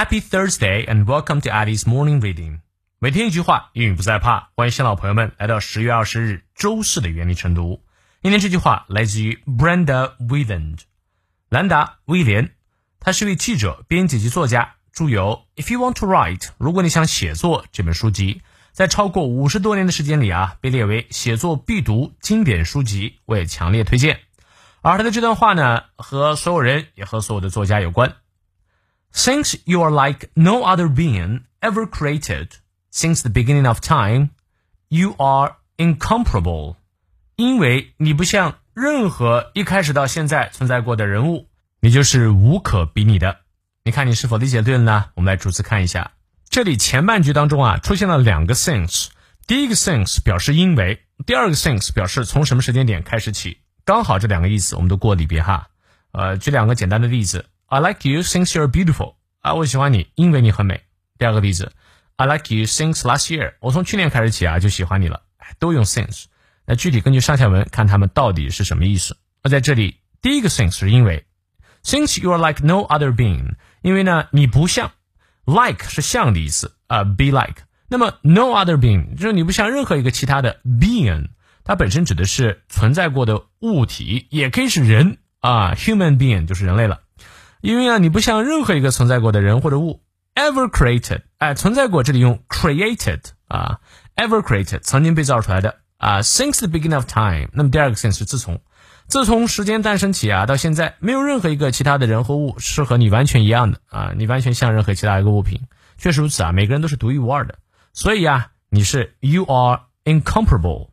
Happy Thursday and welcome to Ali's Morning Reading。每天一句话，英语不再怕。欢迎新老朋友们来到十月二十日周四的原力晨读。今天这句话来自于 Brenda Wieland，兰达·威廉，他是位记者、编辑及作家，著有《If You Want to Write》如果你想写作这本书籍，在超过五十多年的时间里啊，被列为写作必读经典书籍，我也强烈推荐。而他的这段话呢，和所有人也和所有的作家有关。Since you are like no other being ever created since the beginning of time, you are incomparable. 因为你不像任何一开始到现在存在过的人物，你就是无可比拟的。你看你是否理解对了呢？我们来逐字看一下。这里前半句当中啊，出现了两个 since。第一个 since 表示因为，第二个 since 表示从什么时间点开始起。刚好这两个意思我们都过里边哈。呃，举两个简单的例子。I like you since you're beautiful 啊，我喜欢你，因为你很美。第二个例子，I like you since last year，我从去年开始起啊就喜欢你了，都用 since。那具体根据上下文看它们到底是什么意思。那在这里，第一个 since 是因为，since you are like no other being，因为呢你不像，like 是像的意思啊，be like。那么 no other being 就是你不像任何一个其他的 being，它本身指的是存在过的物体，也可以是人啊，human being 就是人类了。因为啊，你不像任何一个存在过的人或者物，ever created，哎，存在过，这里用 created 啊，ever created，曾经被造出来的。啊，since the beginning of time。那么第二个 since 是自从，自从时间诞生起啊，到现在没有任何一个其他的人或物是和你完全一样的。啊，你完全像任何其他一个物品，确实如此啊，每个人都是独一无二的，所以啊，你是 you are incomparable。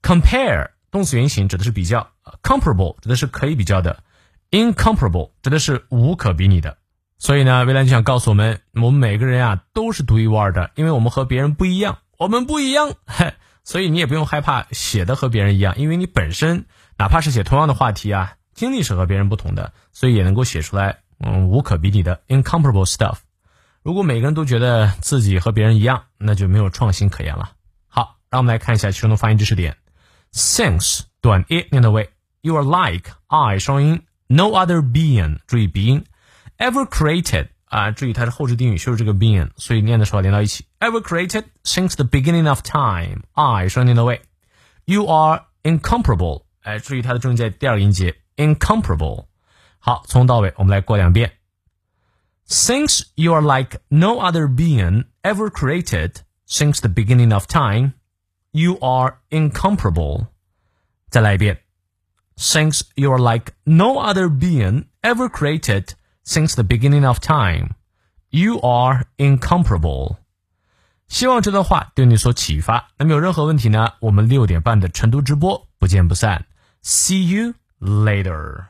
compare 动词原形指的是比较，comparable 指的是可以比较的。Incomparable 指的是无可比拟的，所以呢，未来就想告诉我们，我们每个人啊都是独一无二的，因为我们和别人不一样，我们不一样，嘿，所以你也不用害怕写的和别人一样，因为你本身哪怕是写同样的话题啊，经历是和别人不同的，所以也能够写出来，嗯，无可比拟的 incomparable stuff。如果每个人都觉得自己和别人一样，那就没有创新可言了。好，让我们来看一下其中的发音知识点，since 短 a 念到位，you are like I 双音。No other being，注意鼻音，ever created 啊，注意它是后置定语修饰这个 being，所以念的时候连到一起。Ever created since the beginning of time，I 双念到位。You are incomparable，哎，注意它的重音在第二个音节，incomparable。好，从到尾我们来过两遍。Since you are like no other being ever created since the beginning of time, you are incomparable。再来一遍。 since you are like no other being ever created since the beginning of time. You are incomparable. 希望这段话对你所启发。那么有任何问题呢？我们六点半的晨读直播不见不散。See you later.